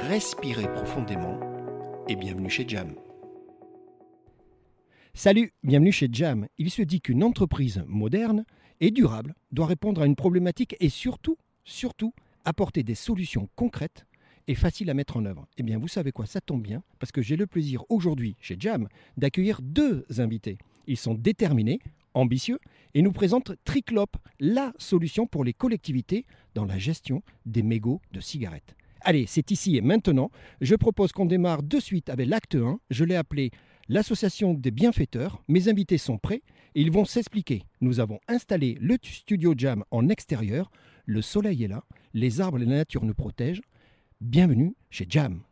respirez profondément et bienvenue chez Jam. Salut, bienvenue chez Jam. Il se dit qu'une entreprise moderne et durable doit répondre à une problématique et surtout, surtout, apporter des solutions concrètes et faciles à mettre en œuvre. Eh bien, vous savez quoi, ça tombe bien, parce que j'ai le plaisir aujourd'hui, chez Jam, d'accueillir deux invités. Ils sont déterminés, ambitieux, et nous présentent Triclop, la solution pour les collectivités dans la gestion des mégots de cigarettes. Allez, c'est ici et maintenant. Je propose qu'on démarre de suite avec l'acte 1. Je l'ai appelé l'association des bienfaiteurs. Mes invités sont prêts et ils vont s'expliquer. Nous avons installé le studio Jam en extérieur. Le soleil est là, les arbres et la nature nous protègent. Bienvenue chez Jam.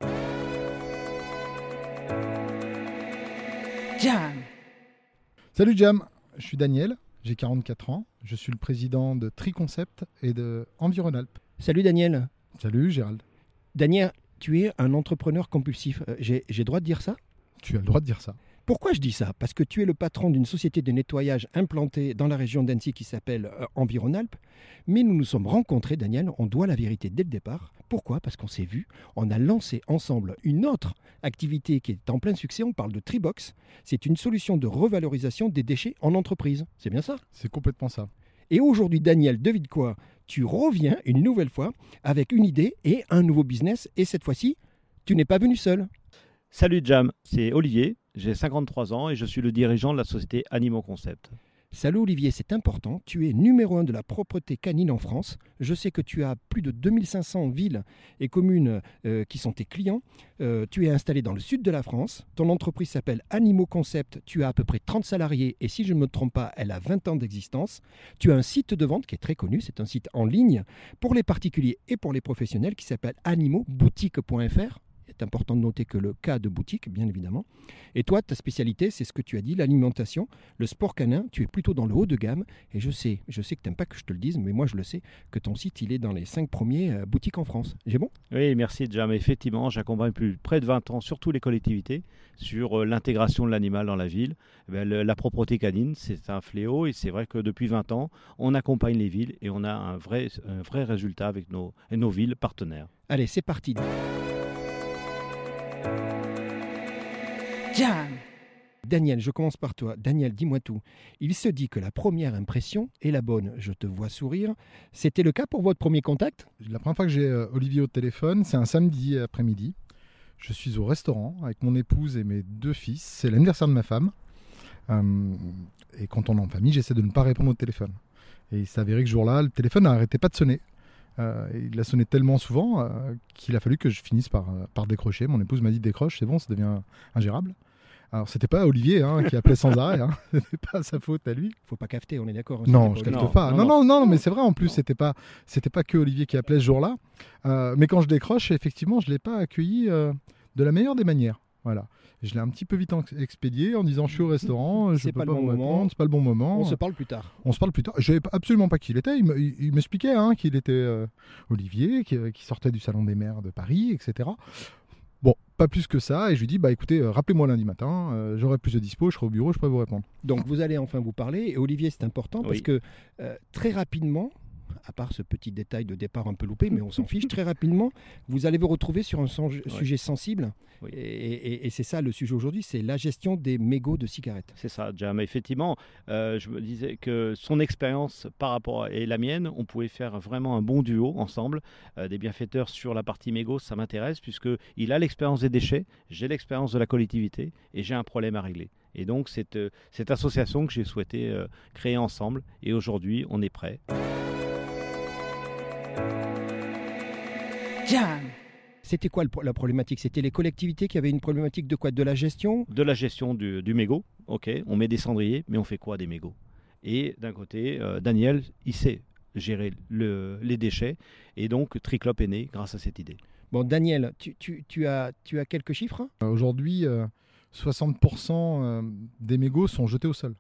Jam. Salut Jam, je suis Daniel, j'ai 44 ans, je suis le président de Triconcept et de Environalp. Salut Daniel. Salut Gérald, Daniel, tu es un entrepreneur compulsif. Euh, J'ai j'ai droit de dire ça? Tu as le droit de dire ça. Pourquoi je dis ça? Parce que tu es le patron d'une société de nettoyage implantée dans la région d'Annecy qui s'appelle euh, Environalp. Mais nous nous sommes rencontrés, Daniel, on doit la vérité dès le départ. Pourquoi? Parce qu'on s'est vu, on a lancé ensemble une autre activité qui est en plein succès, on parle de Tribox. C'est une solution de revalorisation des déchets en entreprise. C'est bien ça? C'est complètement ça. Et aujourd'hui, Daniel, devine quoi? Tu reviens une nouvelle fois avec une idée et un nouveau business. Et cette fois-ci, tu n'es pas venu seul. Salut Jam, c'est Olivier, j'ai 53 ans et je suis le dirigeant de la société Animaux Concept. Salut Olivier, c'est important. Tu es numéro un de la propreté canine en France. Je sais que tu as plus de 2500 villes et communes euh, qui sont tes clients. Euh, tu es installé dans le sud de la France. Ton entreprise s'appelle Animaux Concept. Tu as à peu près 30 salariés et si je ne me trompe pas, elle a 20 ans d'existence. Tu as un site de vente qui est très connu. C'est un site en ligne pour les particuliers et pour les professionnels qui s'appelle animauxboutique.fr. C'est important de noter que le cas de boutique, bien évidemment. Et toi, ta spécialité, c'est ce que tu as dit, l'alimentation, le sport canin. Tu es plutôt dans le haut de gamme. Et je sais, je sais que tu n'aimes pas que je te le dise, mais moi je le sais, que ton site, il est dans les 5 premiers euh, boutiques en France. J'ai bon? Oui, merci Jam. Effectivement, j'accompagne plus près de 20 ans, surtout les collectivités, sur euh, l'intégration de l'animal dans la ville. Eh bien, le- la propreté canine, c'est un fléau et c'est vrai que depuis 20 ans, on accompagne les villes et on a un vrai, un vrai résultat avec nos, nos villes partenaires. Allez, c'est parti. Jam. Daniel, je commence par toi. Daniel, dis-moi tout. Il se dit que la première impression est la bonne. Je te vois sourire. C'était le cas pour votre premier contact? La première fois que j'ai euh, Olivier au téléphone, c'est un samedi après-midi. Je suis au restaurant avec mon épouse et mes deux fils. C'est l'anniversaire de ma femme. Euh, et quand on est en famille, j'essaie de ne pas répondre au téléphone. Et il s'est avéré que ce jour-là, le téléphone n'arrêtait pas de sonner. Euh, il a sonné tellement souvent euh, qu'il a fallu que je finisse par, euh, par décrocher. Mon épouse m'a dit décroche, c'est bon, ça devient ingérable. Alors c'était pas Olivier hein, qui appelait sans arrêt, hein. c'était pas sa faute à lui. Faut pas cafeter, on est d'accord hein, Non, je pas Non, pas. Non, non, non, non, mais c'est vrai en plus, c'était pas, c'était pas que Olivier qui appelait ce jour-là. Euh, mais quand je décroche, effectivement, je l'ai pas accueilli de la meilleure des manières. Voilà. Je l'ai un petit peu vite en- expédié en disant je suis au restaurant, je peux pas pas, le bon vous moment. répondre, c'est pas le bon moment. On se parle plus tard. On se parle plus tard. Je savais absolument pas qui il était. Il me- il il m'expliquait hein, qu'il était euh, Olivier, qui, euh, qui sortait du Salon des maires de Paris, etc. Bon, pas plus que ça. Et je lui dis, bah écoutez, euh, rappelez-moi lundi matin, euh, j'aurai plus de dispo, je serai au bureau, je pourrai vous répondre. Donc vous allez enfin vous parler. Et Olivier, c'est important parce que euh, très rapidement, à part ce petit détail de départ un peu loupé, mais on s'en fiche, très rapidement, vous allez vous retrouver sur un Ouais. sujet sensible. Oui. Et, et- et c'est ça le sujet aujourd'hui, c'est la gestion des mégots de cigarettes. C'est ça, Jam. Effectivement, euh, je me disais que son expérience par rapport à, et la mienne, on pouvait faire vraiment un bon duo ensemble. Euh, des bienfaiteurs sur la partie mégot, ça m'intéresse puisque il a l'expérience des déchets, j'ai l'expérience de la collectivité et j'ai un problème à régler. Et donc cette, euh, cette association que j'ai souhaité créer ensemble et aujourd'hui on est prêt. Jam. C'était quoi la problématique? C'était les collectivités qui avaient une problématique de quoi? De la gestion? De la gestion du, du mégot, ok, on met des cendriers, mais on fait quoi des mégots? Et d'un côté, euh, Daniel, il sait gérer le- les déchets. Et donc Triclop est né grâce à cette idée. Bon, Daniel, tu, tu- tu as, tu as quelques chiffres? Euh, Aujourd'hui, euh, 60% euh, des mégots sont jetés au sol.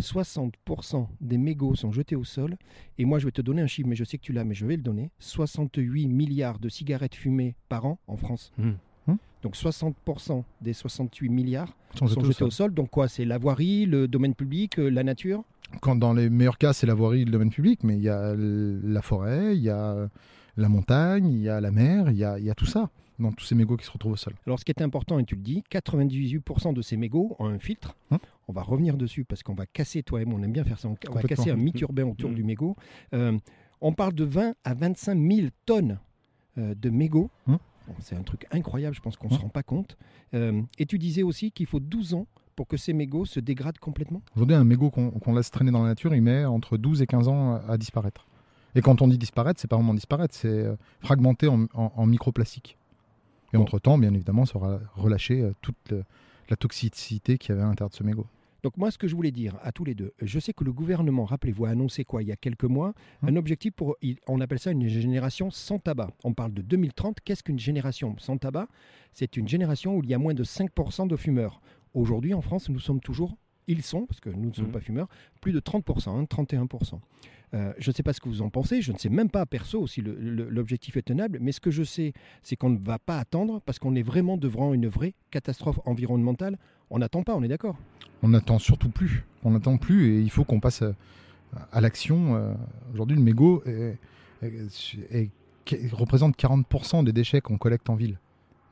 60% des mégots sont jetés au sol. Et moi, je vais te donner un chiffre, mais je sais que tu l'as, mais je vais le donner. 68 milliards de cigarettes fumées par an en France. Hmm. Hmm. Donc 60% des 68 milliards Sont sont jetés au jetés au sol. Donc quoi C'est la voirie, le domaine public, euh, la nature? Quand dans les meilleurs cas, c'est la voirie, le domaine public, mais il y a la forêt, il y a la montagne, il y a la mer, il y a, il y a tout ça dans tous ces mégots qui se retrouvent au sol. Alors, ce qui est important, et tu le dis, 98% de ces mégots ont un filtre. Hum. On va revenir dessus parce qu'on va casser, toi et moi, on aime bien faire ça. On, va casser un mythe urbain autour Hum. du mégot. Euh, on parle de 20 à 25 000 tonnes euh, de mégots. Bon, C'est un truc incroyable, je pense qu'on ne se rend pas compte. Euh, et tu disais aussi qu'il faut 12 ans pour que ces mégots se dégradent complètement. Aujourd'hui, un mégot qu'on laisse traîner dans la nature, il met entre 12 et 15 ans à, disparaître. Et quand on dit disparaître, c'est pas vraiment disparaître, c'est fragmenté en, en, en microplastique. Et Bon. entre-temps, bien évidemment, sera relâché euh, toute le- la toxicité qu'il y avait à l'intérieur de ce mégot. Donc moi, ce que je voulais dire à tous les deux, je sais que le gouvernement, rappelez-vous, a annoncé quoi il y a quelques mois, Hum. un objectif pour, on appelle ça une génération sans tabac. On parle de 2030. Qu'est-ce qu'une génération sans tabac? C'est une génération où il y a moins de 5% de fumeurs. Aujourd'hui, en France, nous sommes toujours, ils sont, parce que nous ne sommes Mhm. pas fumeurs, plus de 30%, hein, 31%. Euh, je ne sais pas ce que vous en pensez, je ne sais même pas perso si l'objectif est tenable, mais ce que je sais, c'est qu'on ne va pas attendre parce qu'on est vraiment devant une vraie catastrophe environnementale. On n'attend pas, on est d'accord On n'attend surtout plus. On n'attend plus et il faut qu'on passe euh, à l'action. euh. Aujourd'hui, le mégot représente 40% des déchets qu'on collecte en ville.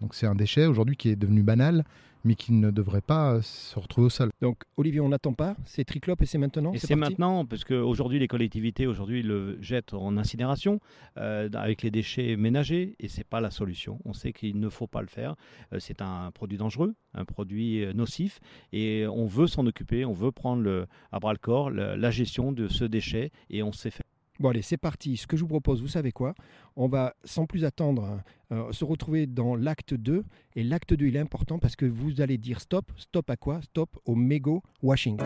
Donc c'est un déchet aujourd'hui qui est devenu banal, mais qui ne devrait pas euh, se retrouver au sol. Donc, Olivier, on n'attend pas. C'est Triclope et c'est maintenant. Et c'est maintenant, parce qu'aujourd'hui, les collectivités aujourd'hui le jettent en incinération euh, avec les déchets ménagers, et c'est pas la solution. On sait qu'il ne faut pas le faire. Euh, c'est un produit dangereux, un produit nocif, et on veut s'en occuper, on veut prendre le, à bras le corps le- la gestion de ce déchet, et on sait faire. Bon, allez, c'est parti. Ce que je vous propose, vous savez quoi? On va, sans plus attendre, euh, se retrouver dans l'acte 2. Et l'acte 2, il est important parce que vous allez dire stop. Stop à quoi? Stop au mégot washing.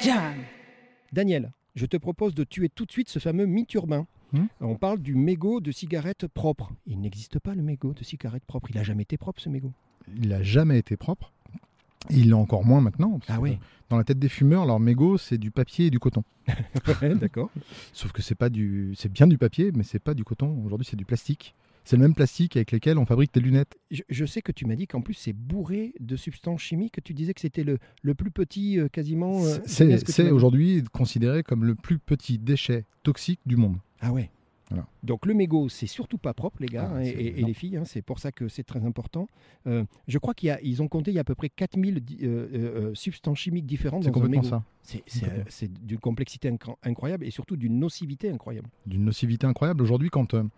Jam. Daniel, je te propose de tuer tout de suite ce fameux mythe urbain. Hmm? On parle du mégot de cigarette propre. Il n'existe pas le mégot de cigarette propre. Il n'a jamais été propre ce mégot? Il n'a jamais été propre. Il l'est encore moins maintenant. parce Ah que oui, Dans la tête des fumeurs, leur mégot, c'est du papier et du coton. d'accord. Sauf que c'est pas du, c'est bien du papier, mais c'est pas du coton. Aujourd'hui, c'est du plastique. C'est le même plastique avec lequel on fabrique des lunettes. Je, je sais que tu m'as dit qu'en plus c'est bourré de substances chimiques. Tu disais que c'était le, le plus petit euh, quasiment. euh, C'est- ce aujourd'hui considéré comme le plus petit déchet toxique du monde. Ah ouais. Voilà. Donc le mégot, c'est surtout pas propre, les gars, Ah, hein, et, les filles. hein, c'est pour ça que c'est très important. Euh, je crois qu'il y a, ils ont compté, il y a à peu près 4000 di- euh, euh, euh, substances chimiques différentes C'est dans un complètement mégot. ça. C'est- C'est Complètement. c'est d'une complexité incro- incroyable et surtout d'une nocivité incroyable. D'une nocivité incroyable. Aujourd'hui, quand on,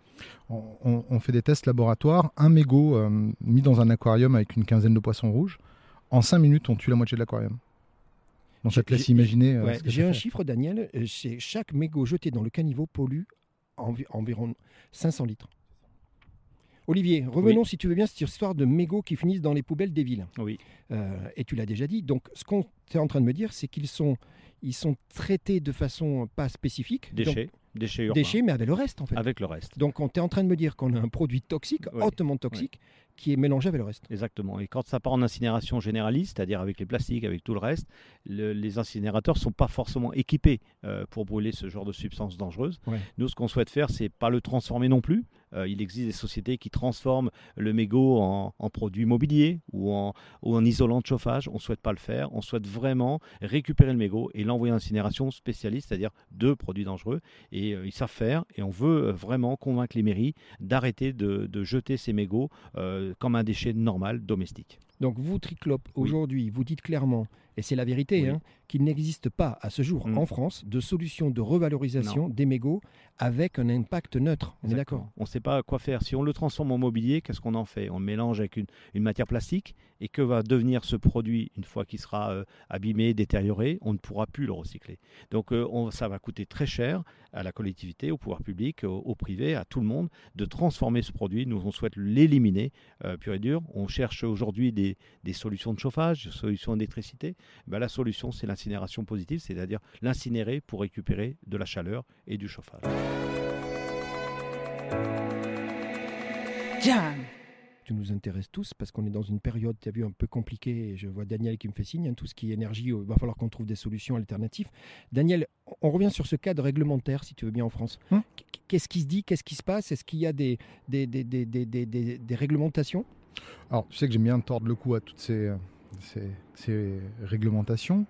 on- on fait des tests laboratoires, un mégot mis dans un aquarium avec une quinzaine de poissons rouges, en 5 minutes, on tue la moitié de l'aquarium. Donc ça te laisse j'ai- imaginer. Ouais, J'ai un chiffre, Daniel. c'est chaque mégot jeté dans le caniveau pollue envi- environ 500 litres. Olivier, revenons si tu veux bien sur cette histoire de mégots qui finissent dans les poubelles des villes. Oui. Euh, et tu l'as déjà dit. Donc, ce qu'on est en train de me dire, c'est qu'ils sont, ils sont traités de façon pas spécifique. Donc, Déchets, déchets urbains, déchets, mais avec le reste, en fait. avec le reste. Donc, on est en train de me dire qu'on a un produit toxique, Oui, hautement toxique, qui est mélangé avec le reste. Exactement. Et quand ça part en incinération généraliste, c'est-à-dire avec les plastiques, avec tout le reste, le- les incinérateurs ne sont pas forcément équipés euh, pour brûler ce genre de substances dangereuses. Ouais. Nous, ce qu'on souhaite faire, c'est pas le transformer non plus. Euh, il existe des sociétés qui transforment le mégot en, en produit mobilier ou en, ou en isolant de chauffage. On ne souhaite pas le faire. On souhaite vraiment récupérer le mégot et l'envoyer en incinération spécialiste, c'est-à-dire de produits dangereux. Et euh, ils savent faire. Et on veut vraiment convaincre les mairies d'arrêter de, de jeter ces mégots comme un déchet normal, domestique. Donc, vous, Triclope, Oui. aujourd'hui, vous dites clairement, et c'est la vérité, Oui. hein, qu'il n'existe pas à ce jour Mm. en France de solution de revalorisation des mégots avec un impact neutre. On est d'accord Exactement. On ne sait pas quoi faire. Si on le transforme en mobilier, qu'est-ce qu'on en fait? On le mélange avec une, une matière plastique. Et que va devenir ce produit une fois qu'il sera euh, abîmé, détérioré? On ne pourra plus le recycler. Donc euh, on- ça va coûter très cher à la collectivité, au pouvoir public, au, au privé, à tout le monde de transformer ce produit. Nous, on souhaite l'éliminer euh, pur et dur. On cherche aujourd'hui des, des solutions de chauffage, des solutions d'électricité. Ben, la solution, c'est l'incinération positive, c'est-à-dire l'incinérer pour récupérer de la chaleur et du chauffage. Jam tu nous intéresses tous parce qu'on est dans une période, tu as vu, un peu compliquée. Je vois Daniel qui me fait signe, hein, tout ce qui est énergie, il va falloir qu'on trouve des solutions alternatives. Daniel, on revient sur ce cadre réglementaire, si tu veux bien, en France. Hum. Qu'est-ce qui se dit Qu'est-ce qui se passe? Est-ce qu'il y a des, des, des, des, réglementations? Alors, tu sais que j'aime bien tordre le cou à toutes ces, ces, réglementations.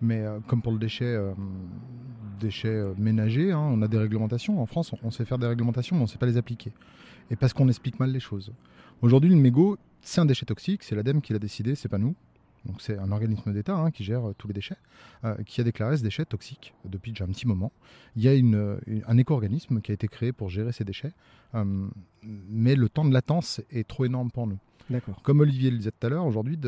Mais euh, comme pour le déchet, euh, déchet euh, ménager, hein, on a des réglementations. En France, on, sait faire des réglementations, mais on ne sait pas les appliquer. Et parce qu'on explique mal les choses. Aujourd'hui, le mégot, c'est un déchet toxique, c'est l'ADEME qui l'a décidé, c'est pas nous. Donc c'est un organisme d'État hein, qui gère euh, tous les déchets, euh, qui a déclaré ce déchet toxique depuis déjà un petit moment. Il y a une, un éco-organisme qui a été créé pour gérer ces déchets, euh, mais le temps de latence est trop énorme pour nous. D'accord. Comme Olivier le disait tout à l'heure, aujourd'hui,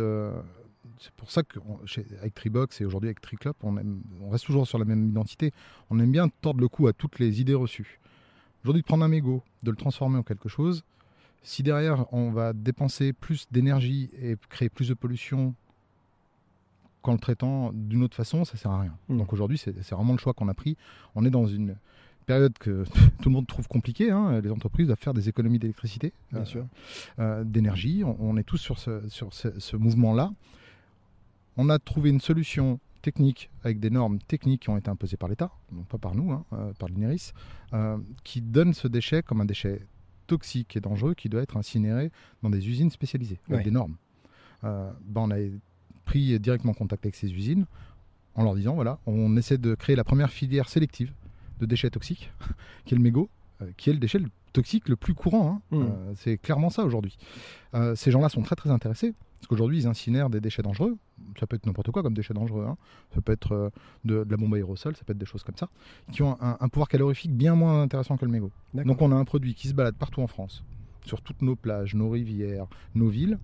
c'est pour ça qu'avec Tribox et aujourd'hui avec Triclop, on, on reste toujours sur la même identité. On aime bien tordre le cou à toutes les idées reçues. Aujourd'hui, de prendre un mégot, de le transformer en quelque chose, si derrière on va dépenser plus d'énergie et créer plus de pollution qu'en le traitant d'une autre façon, ça sert à rien. Hmm. Donc aujourd'hui, c'est vraiment le choix qu'on a pris. On est dans une période que tout le monde trouve compliquée. Hein. Les entreprises doivent faire des économies d'électricité, euh, euh, d'énergie. On, est tous sur ce, sur ce, mouvement-là. On a trouvé une solution technique avec des normes techniques qui ont été imposées par l'État, non pas par nous, hein, euh, par l'INERIS, qui donne ce déchet comme un déchet toxique et dangereux qui doit être incinéré dans des usines spécialisées, avec des normes. Euh, ben on a pris directement contact avec ces usines en leur disant voilà, on essaie de créer la première filière sélective de déchets toxiques, qui est le mégot, euh, qui est le déchet toxique le plus courant. Hein. Mmh. Euh, c'est clairement ça aujourd'hui. ces gens-là sont très très intéressés parce qu'aujourd'hui, ils incinèrent des déchets dangereux. Ça peut être n'importe quoi comme déchets dangereux. Hein. Ça peut être euh, de, la bombe aérosol, ça peut être des choses comme ça, qui ont un, pouvoir calorifique bien moins intéressant que le mégot. Donc on a un produit qui se balade partout en France, sur toutes nos plages, nos rivières, nos villes.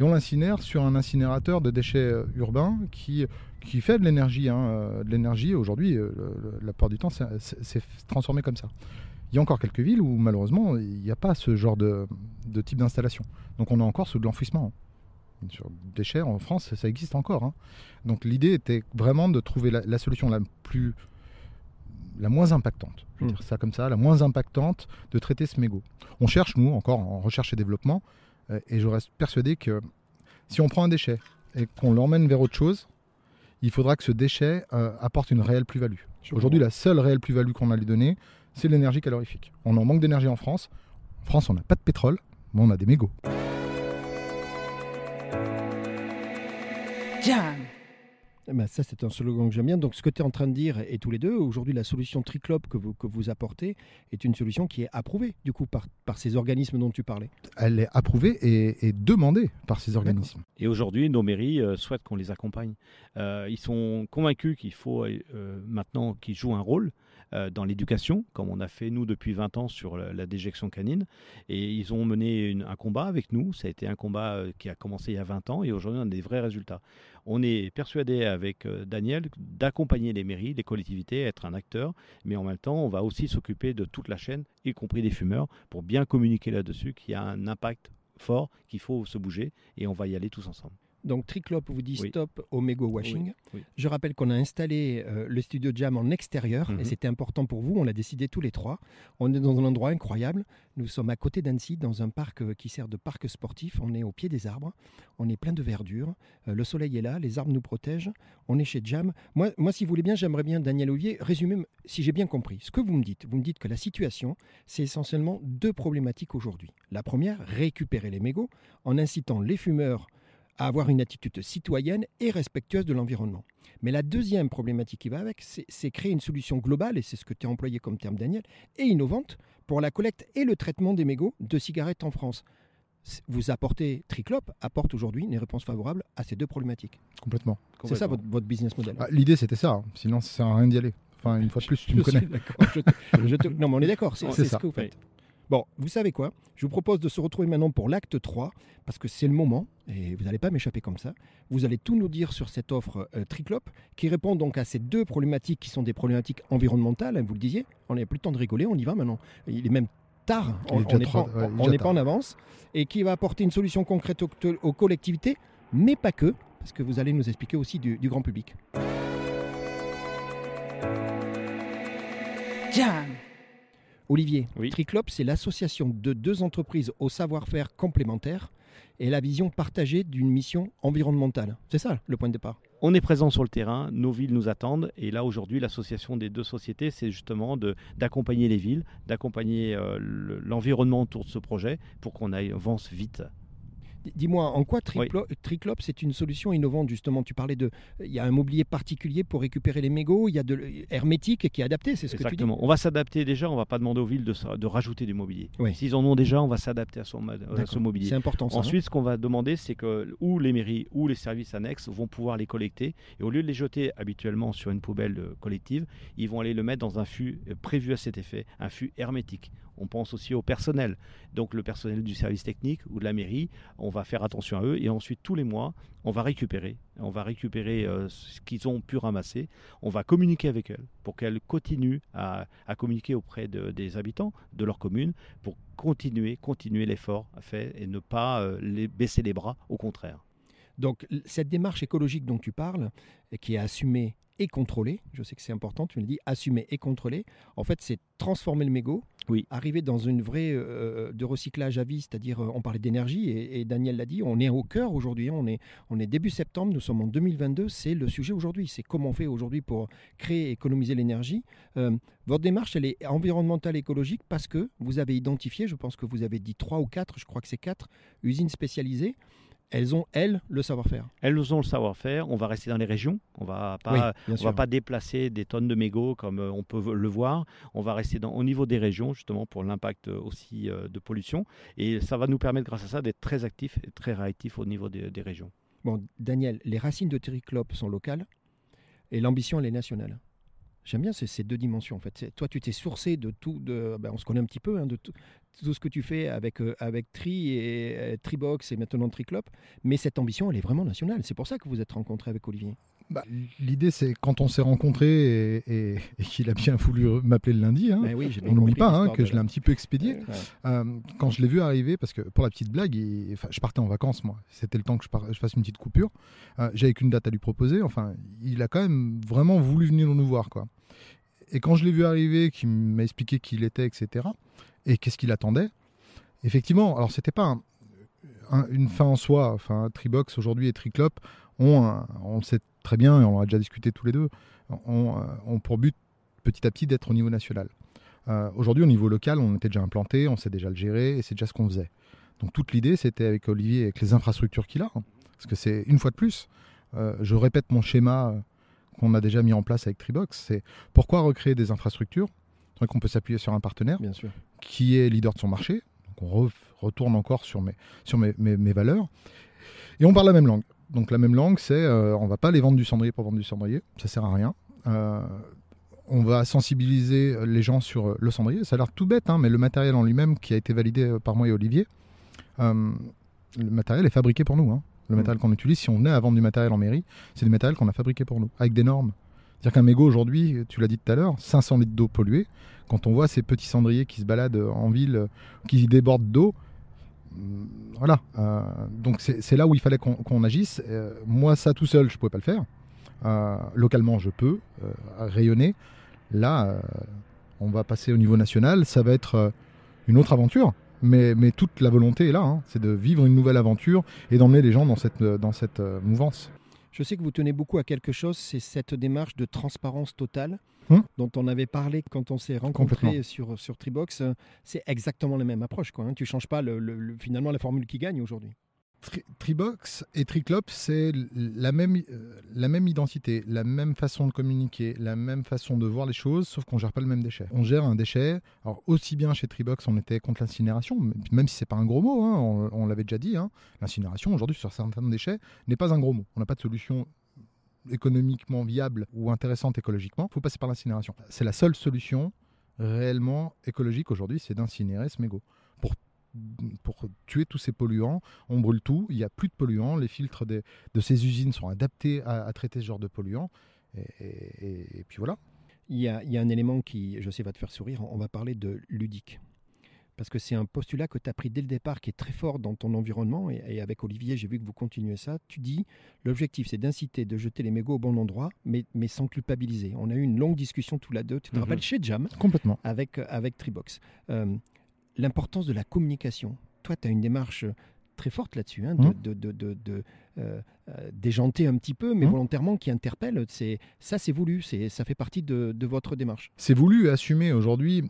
Et on l'incinère sur un incinérateur de déchets euh, urbains qui, qui fait de l'énergie. Hein, euh, de l'énergie, aujourd'hui, la plupart du temps, c'est transformé comme ça. Il y a encore quelques villes où malheureusement il n'y a pas ce genre de, de type d'installation. Donc on est encore sous de l'enfouissement sur déchets en France, ça existe encore. Hein. Donc l'idée était vraiment de trouver la, solution la plus la moins impactante, je vais hmm. dire ça comme ça, la moins impactante de traiter ce mégot. On cherche, nous, encore en recherche et développement, euh, et je reste persuadé que si on prend un déchet et qu'on l'emmène vers autre chose, il faudra que ce déchet euh, apporte une réelle plus-value. Aujourd'hui, la seule réelle plus-value qu'on a lui donner, c'est l'énergie calorifique. On en manque d'énergie en France. En France, on n'a pas de pétrole, mais on a des mégots. Eh ben, ça, c'est un slogan que j'aime bien. Donc, ce que tu es en train de dire, et tous les deux, aujourd'hui, la solution Triclop que vous, que vous apportez est une solution qui est approuvée, du coup, par, par ces organismes dont tu parlais. Elle est approuvée et, demandée par ces organismes. Et aujourd'hui, nos mairies euh, souhaitent qu'on les accompagne. Euh, ils sont convaincus qu'il faut euh, maintenant qu'ils jouent un rôle dans l'éducation, comme on a fait nous depuis 20 ans sur la, déjection canine. Et ils ont mené un combat avec nous. Ça a été un combat qui a commencé il y a 20 ans et aujourd'hui on a des vrais résultats. On est persuadé avec euh, Daniel d'accompagner les mairies, les collectivités, être un acteur, mais en même temps, on va aussi s'occuper de toute la chaîne, y compris des fumeurs, pour bien communiquer là-dessus qu'il y a un impact fort, qu'il faut se bouger, et on va y aller tous ensemble. Donc Triclop vous dit stop au mégo washing. Je rappelle qu'on a installé euh, le studio Jam en extérieur et mhm. c'était important pour vous. On l'a décidé tous les trois. On est dans un endroit incroyable. Nous sommes à côté d'Annecy, dans un parc euh, qui sert de parc sportif. On est au pied des arbres. On est plein de verdure. Euh, le soleil est là. Les arbres nous protègent. On est chez Jam. Moi, moi si vous voulez bien, j'aimerais bien, Daniel Ovier, résumer, si j'ai bien compris, ce que vous me dites. Vous me dites que la situation, c'est essentiellement deux problématiques aujourd'hui. La première, récupérer les mégots en incitant les fumeurs à avoir une attitude citoyenne et respectueuse de l'environnement. Mais la deuxième problématique qui va avec, c'est créer une solution globale, et c'est ce que tu as employé comme terme Daniel, et innovante pour la collecte et le traitement des mégots de cigarettes en France. Vous apportez, Triclop apporte aujourd'hui une réponse favorable à ces deux problématiques. Complètement. C'est ça votre, business model. Ah, l'idée c'était ça, hein. sinon ça sert à rien d'y aller. Enfin, une fois de plus, tu me connais. non, mais on est d'accord, c'est ce que vous faites. Bon, vous savez quoi? Je vous propose de se retrouver maintenant pour l'acte 3, parce que c'est le moment, et vous n'allez pas m'échapper comme ça. Vous allez tout nous dire sur cette offre euh, Triclop, qui répond donc à ces deux problématiques qui sont des problématiques environnementales, hein, vous le disiez. On n'a plus le temps de rigoler, on y va maintenant. Il est même tard, on n'est pas, en avance, et qui va apporter une solution concrète aux, collectivités, mais pas que, parce que vous allez nous expliquer aussi du, du grand public. Olivier, Oui. Triclop, c'est l'association de deux entreprises au savoir-faire complémentaire et la vision partagée d'une mission environnementale. C'est ça le point de départ? On est présent sur le terrain, nos villes nous attendent, et là aujourd'hui l'association des deux sociétés, c'est justement d'accompagner les villes, d'accompagner euh, le- l'environnement autour de ce projet pour qu'on avance vite. Dis-moi, en quoi Triclo- Triclop, c'est une solution innovante justement? Tu parlais de, il y a un mobilier particulier pour récupérer les mégots, il y a de l- hermétique qui est adapté, c'est ce que tu dis? Exactement. On va s'adapter déjà, on va pas demander aux villes de, rajouter du mobilier. Oui. S'ils en ont déjà, on va s'adapter à, à ce mobilier. C'est important ça. hein? Ensuite, ce qu'on va demander, c'est que ou les mairies ou les services annexes vont pouvoir les collecter. Et au lieu de les jeter habituellement sur une poubelle euh, collective, ils vont aller le mettre dans un fût euh, prévu à cet effet, un fût hermétique. On pense aussi au personnel. Donc le personnel du service technique ou de la mairie, on va faire attention à eux. Et ensuite, tous les mois, on va récupérer. On va récupérer euh, ce qu'ils ont pu ramasser. On va communiquer avec elles pour qu'elles continuent à, communiquer auprès de- des habitants de leur commune pour continuer, continuer l'effort fait et ne pas euh, les, baisser les bras, au contraire. Donc cette démarche écologique dont tu parles, et qui est assumée et contrôlée, je sais que c'est important, tu me dis, assumée et contrôlée, en fait c'est transformer le mégot, Oui. arriver dans une vraie euh, de recyclage à vie, c'est-à-dire euh, on parlait d'énergie, et, Daniel l'a dit, on est au cœur aujourd'hui, hein, on est, début septembre, nous sommes en 2022, c'est le sujet aujourd'hui, c'est comment on fait aujourd'hui pour créer et économiser l'énergie. Euh, votre démarche, elle est environnementale écologique parce que vous avez identifié, je pense que vous avez dit trois ou quatre, je crois que c'est quatre, usines spécialisées, elles ont, elles, le savoir-faire. Elles ont le savoir-faire, on va rester dans les régions, on va pas, Oui, on va pas déplacer des tonnes de mégots comme euh, on peut le voir, on va rester dans, au niveau des régions justement pour l'impact euh, aussi euh, de pollution et ça va nous permettre grâce à ça d'être très actifs et très réactifs au niveau des, des régions. Bon, Daniel, les racines de Triclope sont locales et l'ambition, elle est nationale. J'aime bien ces, deux dimensions en fait. Toi, tu t'es sourcé de tout, de, ben, on se connaît un petit peu, hein, de tout, ce que tu fais avec, euh, avec Tri et euh, Tribox et maintenant Triclope, mais cette ambition, elle est vraiment nationale. C'est pour ça que vous êtes rencontré avec Olivier. Bah, L'idée, c'est quand on s'est rencontrés et, et- et qu'il a bien voulu m'appeler le lundi, hein, oui, on n'oublie pas hein, que je l'ai la- un petit peu expédié. Ouais. Euh, quand je l'ai vu arriver, parce que pour la petite blague, il- je partais en vacances, moi. C'était le temps que je, par- je fasse une petite coupure. Euh, J'avais qu'une date à lui proposer. Enfin, il a quand même vraiment voulu venir nous voir, quoi. Et quand je l'ai vu arriver, qu'il m'a expliqué qui il était, etc., et qu'est-ce qu'il attendait, effectivement, alors c'était pas un- un- une fin en soi. Enfin, Tribox aujourd'hui et Triclop ont, un- on le sait très bien, et on a déjà discuté tous les deux, ont, euh, ont pour but petit à petit d'être au niveau national. Euh, Aujourd'hui, au niveau local, on était déjà implanté, on sait déjà le gérer, et c'est déjà ce qu'on faisait. Donc toute l'idée, c'était avec Olivier, avec les infrastructures qu'il a, hein, parce que c'est une fois de plus, euh, je répète mon schéma qu'on a déjà mis en place avec Tribox, c'est pourquoi recréer des infrastructures? C'est vrai qu'on peut s'appuyer sur un partenaire Bien sûr. qui est leader de son marché. Donc on re- retourne encore sur, mes, sur mes, mes- mes valeurs. Et on parle la même langue. Donc la même langue, c'est euh, on va pas les vendre du cendrier pour vendre du cendrier, ça sert à rien. Euh, on va sensibiliser les gens sur euh, le cendrier. Ça a l'air tout bête, hein, mais le matériel en lui-même qui a été validé par moi et Olivier, euh, le matériel est fabriqué pour nous. hein. Le Mm. matériel qu'on utilise, si on venait à vendre du matériel en mairie, c'est du matériel qu'on a fabriqué pour nous, avec des normes. C'est-à-dire qu'un mégot aujourd'hui, tu l'as dit tout à l'heure, 500 litres d'eau polluée, quand on voit ces petits cendriers qui se baladent en ville, qui débordent d'eau, voilà. euh, donc c'est là où il fallait qu'on agisse. Euh, moi, ça tout seul, je ne pouvais pas le faire. Euh, localement, je peux rayonner. Là, on va passer au niveau national. Ça va être une autre aventure. Mais, toute la volonté est là. hein. C'est de vivre une nouvelle aventure et d'emmener les gens dans cette, dans cette mouvance. Je sais que vous tenez beaucoup à quelque chose, c'est cette démarche de transparence totale Hum. dont on avait parlé quand on s'est rencontrés Complètement. sur, sur Tribox. C'est exactement la même approche. Quoi, hein. Tu ne changes pas le- le- le- finalement la formule qui gagne aujourd'hui. Tri- Tribox et Triclop, c'est la même, euh, la même identité, la même façon de communiquer, la même façon de voir les choses, sauf qu'on gère pas le même déchet. On gère un déchet, alors aussi bien chez Tribox, on était contre l'incinération, même si c'est pas un gros mot, hein, on, on l'avait déjà dit, hein, l'incinération aujourd'hui sur certains déchets n'est pas un gros mot. On n'a pas de solution économiquement viable ou intéressante écologiquement, il faut passer par l'incinération. C'est la seule solution réellement écologique aujourd'hui, c'est d'incinérer ce mégot. Pour pour tuer tous ces polluants. On brûle tout, il n'y a plus de polluants, les filtres des- de ces usines sont adaptés à, traiter ce genre de polluants. Et puis voilà. Il y, a, il y a un élément qui, je sais, va te faire sourire. On va parler de ludique. Parce que c'est un postulat que tu as pris dès le départ qui est très fort dans ton environnement. Et, et avec Olivier, j'ai vu que vous continuez ça. Tu dis l'objectif, c'est d'inciter, de jeter les mégots au bon endroit, mais, mais sans culpabiliser. On a eu une longue discussion tous les deux, tu te Mhm. rappelles, chez Jam, Complètement. avec, avec Tribox. Euh, L'importance de la communication. Toi, tu as une démarche très forte là-dessus, hein, de, de, de, de- de, euh, euh, déjanter un petit peu, mais Mhm. volontairement, qui interpelle. C'est Ça, c'est voulu, c'est ça fait partie de, de votre démarche. C'est voulu assumé aujourd'hui.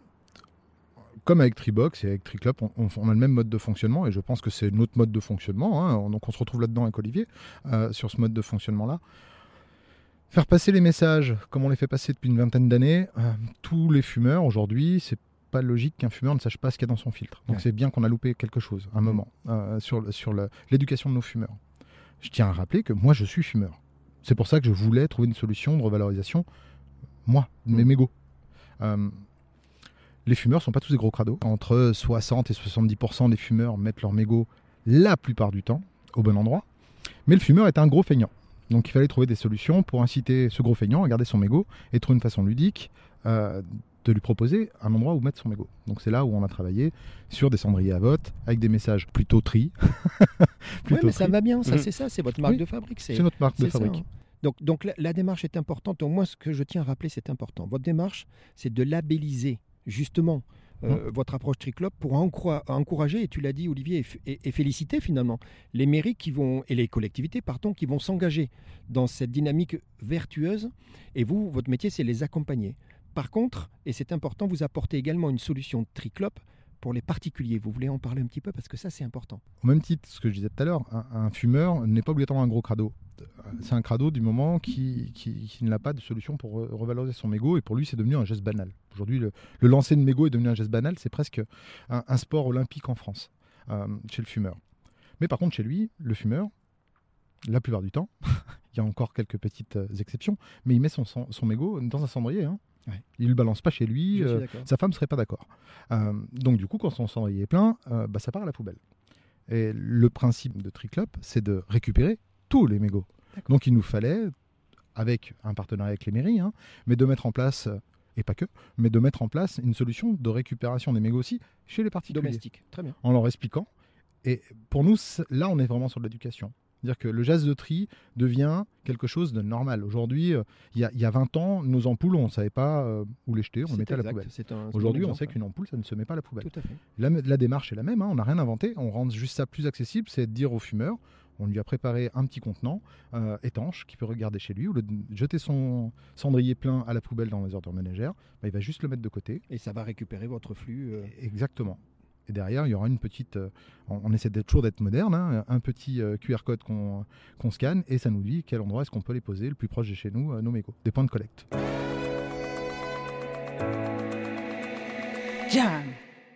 Comme avec Tribox et avec Triclop, on, on- on a le même mode de fonctionnement et je pense que c'est notre mode de fonctionnement. hein. donc on se retrouve là-dedans avec Olivier euh, sur ce mode de fonctionnement-là. Faire passer les messages comme on les fait passer depuis une vingtaine d'années, euh, tous les fumeurs aujourd'hui, c'est pas logique qu'un fumeur ne sache pas ce qu'il y a dans son filtre. Donc Ouais. c'est bien qu'on a loupé quelque chose, un moment, euh, sur, sur l'éducation de nos fumeurs. Je tiens à rappeler que moi je suis fumeur. C'est pour ça que je voulais trouver une solution de revalorisation, moi, de mes Mm. mégots. Les fumeurs sont pas tous des gros crados. Entre 60 et 70% des fumeurs mettent leur mégot la plupart du temps au bon endroit. Mais le fumeur est un gros feignant. Donc il fallait trouver des solutions pour inciter ce gros feignant à garder son mégot et trouver une façon ludique euh, de lui proposer un endroit où mettre son mégot. Donc c'est là où on a travaillé sur des cendriers à vote avec des messages plutôt tri. Oui, mais ça va bien, ça Mhm. c'est ça, c'est votre marque Oui. de fabrique. C'est notre marque de ça, fabrique. hein. Donc, donc la, la démarche est importante. Au moins, ce que je tiens à rappeler, c'est important. Votre démarche, c'est de labelliser justement euh, votre approche Triclop pour encourager, et tu l'as dit Olivier, et, f- et- et féliciter finalement les mairies qui vont, et les collectivités pardon, qui vont s'engager dans cette dynamique vertueuse. Et vous, votre métier, c'est les accompagner. Par contre, et c'est important, vous apportez également une solution Triclop pour les particuliers. Vous voulez en parler un petit peu parce que ça, c'est important. Au même titre, ce que je disais tout à l'heure, un, fumeur n'est pas obligatoirement un gros crado. C'est un crado du moment qui, qui- qui n'a pas de solution pour re- revaloriser son mégot et pour lui c'est devenu un geste banal. Aujourd'hui le, le lancer de mégot est devenu un geste banal, c'est presque un, un sport olympique en France euh, chez le fumeur. Mais par contre chez lui, le fumeur, la plupart du temps, il y a encore quelques petites euh, exceptions, mais il met son, son, son mégot dans un cendrier. Hein. Ouais. Il le balance pas chez lui, euh, sa femme serait pas d'accord. Euh, donc du coup, quand son cendrier est plein, euh, bah, ça part à la poubelle. Et le principe de Triclop, c'est de récupérer tous les mégots. Donc il nous fallait, avec un partenariat avec les mairies, hein, mais de mettre en place, et pas que, mais de mettre en place une solution de récupération des mégots aussi chez les particuliers, Domestique, très bien. en leur expliquant. Et pour nous, là, on est vraiment sur de l'éducation. C'est-à-dire que le geste de tri devient quelque chose de normal. Aujourd'hui, euh, il y, a- il y a 20 ans, nos ampoules, on ne savait pas euh, où les jeter, on mettait à la poubelle. Aujourd'hui, on sait qu'une ampoule, ça ne se met pas à la poubelle. Tout à fait. La, la démarche est la même, hein, on n'a rien inventé, on rend juste ça plus accessible, c'est de dire au fumeur, on lui a préparé un petit contenant euh, étanche qu'il peut regarder chez lui, lieu de jeter son cendrier plein à la poubelle dans les ordures ménagères, bah, il va juste le mettre de côté. Et ça va récupérer votre flux. Exactement. Et derrière, il y aura une petite. euh, on, essaie toujours d'être moderne, hein, un petit euh, QR code qu'on scanne et ça nous dit quel endroit est-ce qu'on peut les poser le plus proche de chez nous, euh, nos mégots, des points de collecte.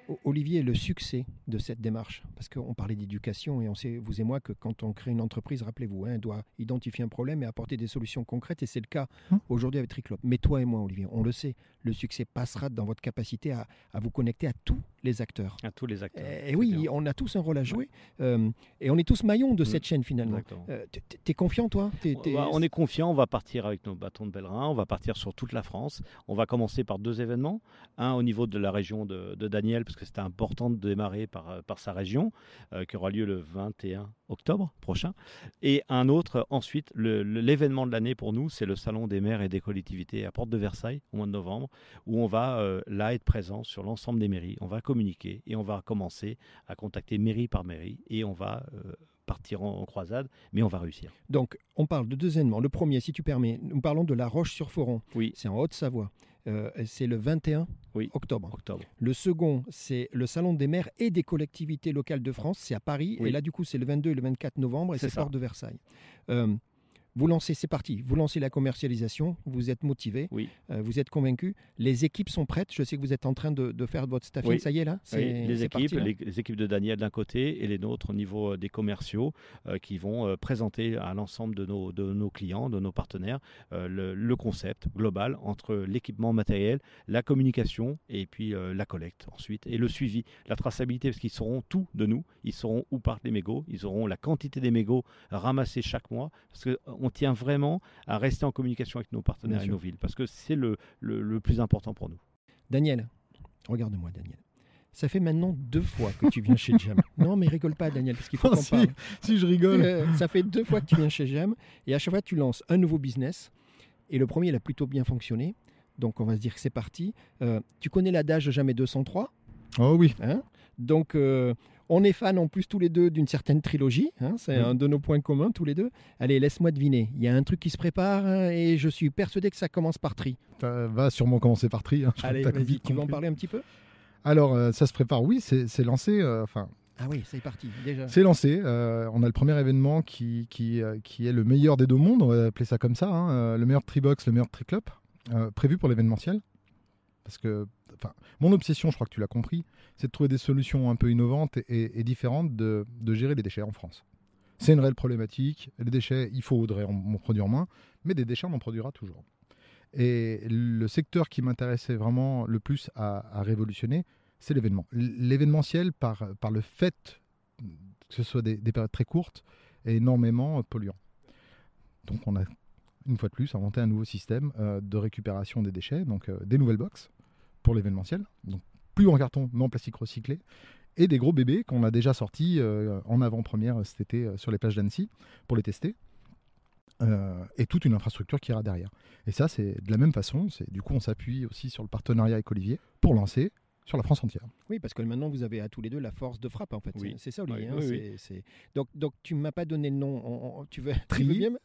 O- Olivier, le succès de cette démarche, parce qu'on parlait d'éducation et on sait, vous et moi, que quand on crée une entreprise, rappelez-vous, hein, on doit identifier un problème et apporter des solutions concrètes, et c'est le cas Hum. aujourd'hui avec Triclop. Mais toi et moi, Olivier, on le sait, le succès passera dans votre capacité à, à vous connecter à tous les acteurs. à tous les acteurs. Et, c'est oui, clair. on a tous un rôle à jouer, euh, et on est tous maillons de Mm. cette chaîne finalement. Euh, t'es- confiant, toi? Bah, on est confiant, on va partir avec nos bâtons de pèlerin, on va partir sur toute la France. On va commencer par deux événements. Un au niveau de la région de, de Daniel, parce que c'était important de démarrer par, par sa région, euh, qui aura lieu le 21 octobre prochain. Et un autre, ensuite, l'événement de l'année pour nous, c'est le Salon des maires et des collectivités à Porte de Versailles, au mois de novembre, où on va euh, là être présent sur l'ensemble des mairies. On va communiquer et on va commencer à contacter mairie par mairie et on va euh, partir en- en croisade, mais on va réussir. Donc, on parle de deux événements. Le premier, si tu permets, nous parlons de la Roche-sur-Foron. Oui. C'est en Haute-Savoie. Euh, c'est le 21 Oui. octobre. Octobre. Le second, c'est le Salon des maires et des collectivités locales de France. C'est à Paris. Oui. Et là, du coup, c'est le 22 et le 24 novembre et C'est. Porte de Versailles. Euh, vous lancez, c'est parti. Vous lancez la commercialisation. Vous êtes motivé. Oui. euh, vous êtes convaincu. Les équipes sont prêtes. Je sais que vous êtes en train de, de faire votre staffing. Oui. Ça y est, là Oui, les équipes, parti, là les, les équipes de Daniel d'un côté et les nôtres au niveau euh, des commerciaux euh, qui vont euh, présenter à l'ensemble de nos, de nos clients, de nos partenaires, le, le concept global entre l'équipement matériel, la communication et puis la collecte ensuite et le suivi, la traçabilité parce qu'ils sauront tout de nous, ils sauront où partent les mégots, ils auront la quantité des mégots ramassés chaque mois parce qu'on tient vraiment à rester en communication avec nos partenaires et nos villes parce que c'est le, le- le plus important pour nous. Daniel, regarde-moi, Daniel. Ça fait maintenant deux fois que tu viens chez Jam. Non, mais rigole pas, Daniel, parce qu'il faut Oh, qu'on si, parle. si je rigole. Euh, ça fait deux fois que tu viens chez Jam et à chaque fois tu lances un nouveau business et le premier il a plutôt bien fonctionné. Donc on va se dire que c'est parti. Euh, tu connais l'adage jamais 203 Oh oui. hein? Donc euh, on est fans en plus tous les deux d'une certaine trilogie. hein, c'est Oui. un de nos points communs tous les deux. Allez, laisse-moi deviner. Il y a un truc qui se prépare hein, et je suis persuadé que ça commence par tri. Ça va sûrement commencer par tri. hein, Allez, vas-y, tu vas en parler un petit peu? Alors, euh, ça se prépare, oui, c'est lancé. euh, Enfin, Ah oui, c'est parti déjà. c'est lancé. euh, on a le premier événement qui, qui, qui est le meilleur des deux mondes, on va appeler ça comme ça. le meilleur tri-box, le meilleur tri-club, euh, prévu pour l'événementiel. Parce que, enfin, mon obsession, je crois que tu l'as compris, c'est de trouver des solutions un peu innovantes et, différentes de, gérer les déchets en France. C'est une réelle problématique. Les déchets, il faudrait en, en produire moins, mais des déchets, on en produira toujours. Et le secteur qui m'intéressait vraiment le plus à, révolutionner, c'est l'événement. L'événementiel, par, le fait que ce soit des, des périodes très courtes, est énormément polluant. Donc on a, une fois de plus, inventé un nouveau système euh, de récupération des déchets, donc euh, des nouvelles boxes pour l'événementiel, donc plus en carton, mais en plastique recyclé, et des gros bébés qu'on a déjà sortis euh, en avant-première cet été euh, sur les plages d'Annecy pour les tester. Euh, et toute une infrastructure qui ira derrière. Et ça, c'est de la même façon. C'est du coup, on s'appuie aussi sur le partenariat avec Olivier pour lancer sur la France entière. Oui, parce que maintenant vous avez à tous les deux la force de frappe en fait. Oui. C'est ça, Olivier. Oui, hein, oui, Donc, donc tu m'as pas donné le nom. On- on- tu veux, tu Tri. veux bien me-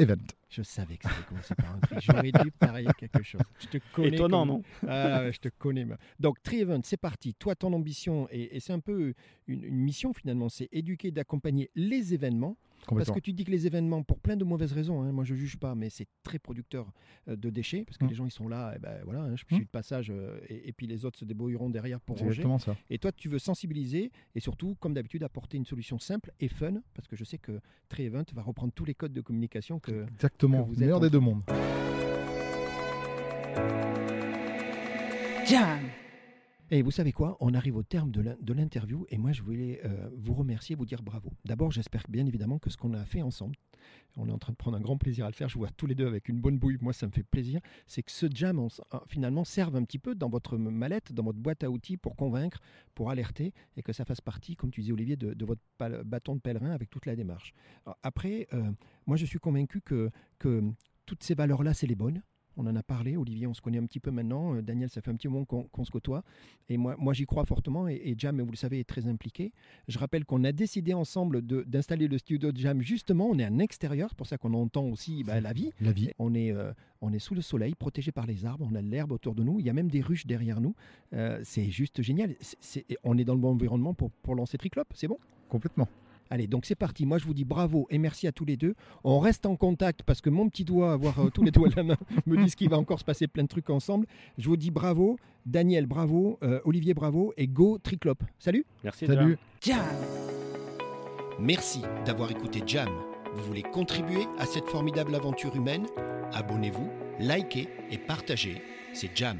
Event. Je savais que c'était commencé par un tri. J'aurais dû parier quelque chose. Je te connais. Étonnant, comme- non? Ah, ouais, je te connais. Donc, Tri Event, c'est parti. Toi, ton ambition, et, et c'est un peu une, une mission finalement, c'est éduquer, d'accompagner les événements. Parce que tu dis que les événements, pour plein de mauvaises raisons, hein, moi je juge pas, mais c'est très producteur euh, de déchets, parce que Mm. les gens ils sont là, et ben voilà, hein, je Mm. suis de passage, euh, et, et puis les autres se débrouilleront derrière pour C'est ranger. exactement ça. Et toi, tu veux sensibiliser et surtout, comme d'habitude, apporter une solution simple et fun, parce que je sais que Tri Event va reprendre tous les codes de communication que. Exactement. que vous êtes Meilleur des deux mondes. Jam. Et vous savez quoi On arrive au terme de l'in- de l'interview et moi je voulais euh, vous remercier, vous dire bravo. D'abord, j'espère bien évidemment que ce qu'on a fait ensemble, on est en train de prendre un grand plaisir à le faire. Je vous vois tous les deux avec une bonne bouille, moi ça me fait plaisir. C'est que ce jam euh, finalement serve un petit peu dans votre mallette, dans votre boîte à outils pour convaincre, pour alerter et que ça fasse partie, comme tu disais Olivier, de, votre bâton de pèlerin avec toute la démarche. Après, euh, moi je suis convaincu que toutes ces valeurs-là, c'est les bonnes. On en a parlé, Olivier, on se connaît un petit peu maintenant. Euh, Daniel, ça fait un petit moment qu'on se côtoie. Et moi, moi j'y crois fortement. Et, et Jam, vous le savez, est très impliqué. Je rappelle qu'on a décidé ensemble de- d'installer le studio de Jam. Justement, on est en extérieur, pour ça qu'on entend aussi bah, la vie. La vie. On est, euh, on est sous le soleil, protégé par les arbres. On a l'herbe autour de nous. Il y a même des ruches derrière nous. Euh, c'est juste génial. On est dans le bon environnement pour, pour lancer Triclop. C'est bon? Complètement. Allez, donc c'est parti. Moi, je vous dis bravo et merci à tous les deux. On reste en contact parce que mon petit doigt, avoir euh, tous les doigts de la main, me dit qu'il va encore se passer plein de trucs ensemble. Je vous dis bravo. Daniel, bravo. Euh, Olivier, bravo. Et go Triclop. Salut Merci, Salut. Jam. Merci d'avoir écouté Jam. Vous voulez contribuer à cette formidable aventure humaine? Abonnez-vous, likez et partagez. C'est Jam.